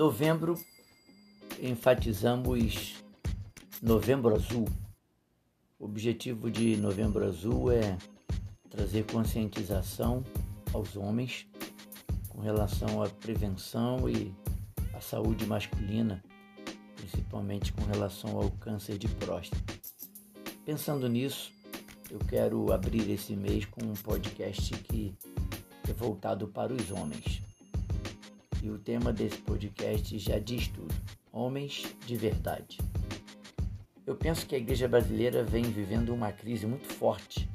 Novembro, enfatizamos Novembro Azul. O objetivo de Novembro Azul é trazer conscientização aos homens com relação à prevenção e à saúde masculina, principalmente com relação ao câncer de próstata. Pensando nisso, eu quero abrir esse mês com um podcast que é voltado para os homens. E o tema desse podcast já diz tudo: homens de verdade. Eu penso que a igreja brasileira vem vivendo uma crise muito forte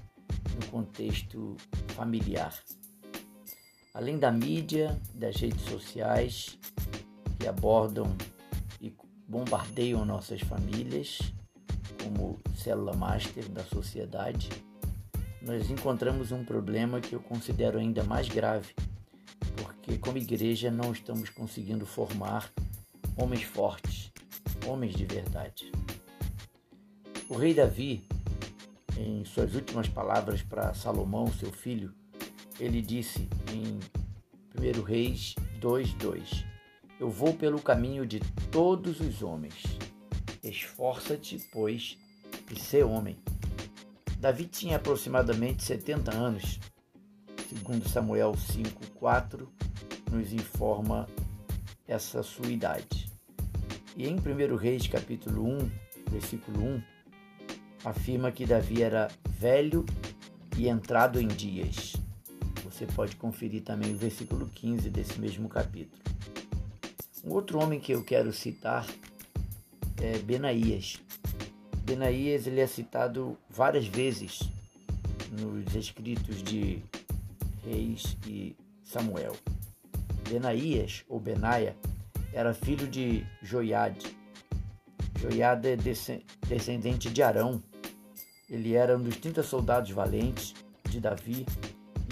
no contexto familiar. Além da mídia, das redes sociais que abordam e bombardeiam nossas famílias como célula master da sociedade, nós encontramos um problema que eu considero ainda mais grave, porque como igreja não estamos conseguindo formar homens fortes, homens de verdade. O rei Davi, em suas últimas palavras para Salomão, seu filho, ele disse em 1 Reis 2:2: Eu vou pelo caminho de todos os homens. Esforça-te, pois, e sê homem. Davi tinha aproximadamente 70 anos, segundo Samuel 5:4 nos informa essa sua idade. E em 1 Reis capítulo 1, versículo 1, afirma que Davi era velho e entrado em dias. Você pode conferir também o versículo 15 desse mesmo capítulo. Um outro homem que eu quero citar é Benaías. Benaías ele é citado várias vezes nos escritos de Reis e Samuel. Benaías, ou Benaia, era filho de Joiade. Joiade é descendente de Arão. Ele era um dos 30 soldados valentes de Davi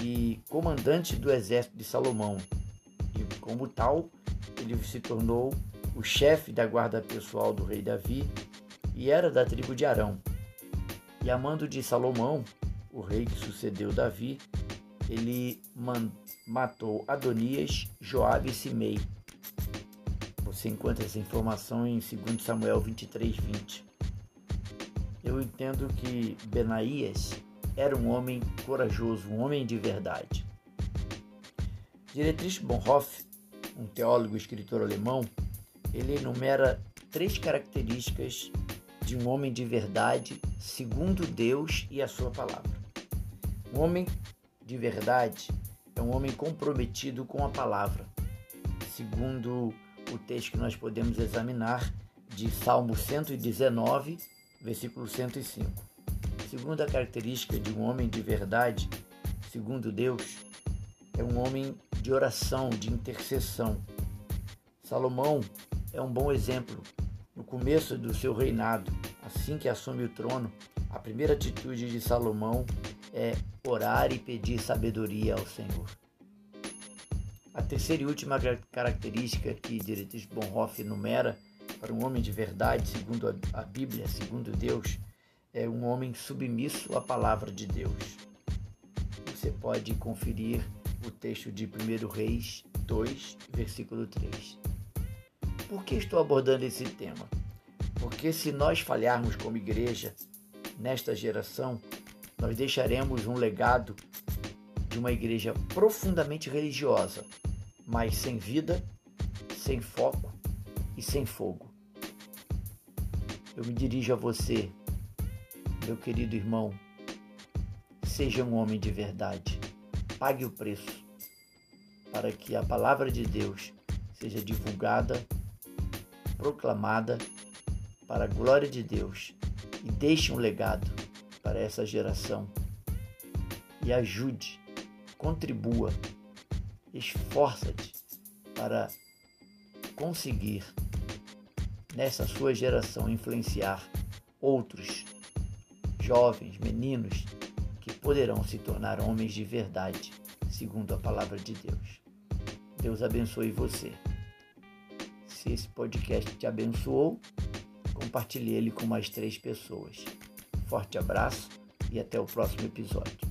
e comandante do exército de Salomão. E como tal, ele se tornou o chefe da guarda pessoal do rei Davi e era da tribo de Arão. E a mando de Salomão, o rei que sucedeu Davi, ele matou Adonias, Joabe e Simei. Você encontra essa informação em 2 Samuel 23, 20. Eu entendo que Benaías era um homem corajoso, um homem de verdade. Dietrich Bonhoeffer, um teólogo e escritor alemão, ele enumera três características de um homem de verdade segundo Deus e a sua palavra. Um homem de verdade é um homem comprometido com a palavra, segundo o texto que nós podemos examinar de Salmo 119, versículo 105. Segunda característica de um homem de verdade, segundo Deus, é um homem de oração, de intercessão. Salomão é um bom exemplo. No começo do seu reinado, assim que assume o trono, a primeira atitude de Salomão é orar e pedir sabedoria ao Senhor. A terceira e última característica que Dietrich Bonhoeffer enumera para um homem de verdade, segundo a Bíblia, segundo Deus, é um homem submisso à palavra de Deus. Você pode conferir o texto de 1 Reis 2, versículo 3. Por que estou abordando esse tema? Porque se nós falharmos como igreja nesta geração, nós deixaremos um legado de uma igreja profundamente religiosa, mas sem vida, sem foco e sem fogo. Eu me dirijo a você, meu querido irmão, seja um homem de verdade, pague o preço para que a palavra de Deus seja divulgada, proclamada para a glória de Deus e deixe um legado para essa geração e ajude, contribua, esforça-te para conseguir nessa sua geração influenciar outros jovens, meninos que poderão se tornar homens de verdade, segundo a palavra de Deus. Deus abençoe você. Se esse podcast te abençoou, compartilhe ele com mais três pessoas. Forte abraço e até o próximo episódio.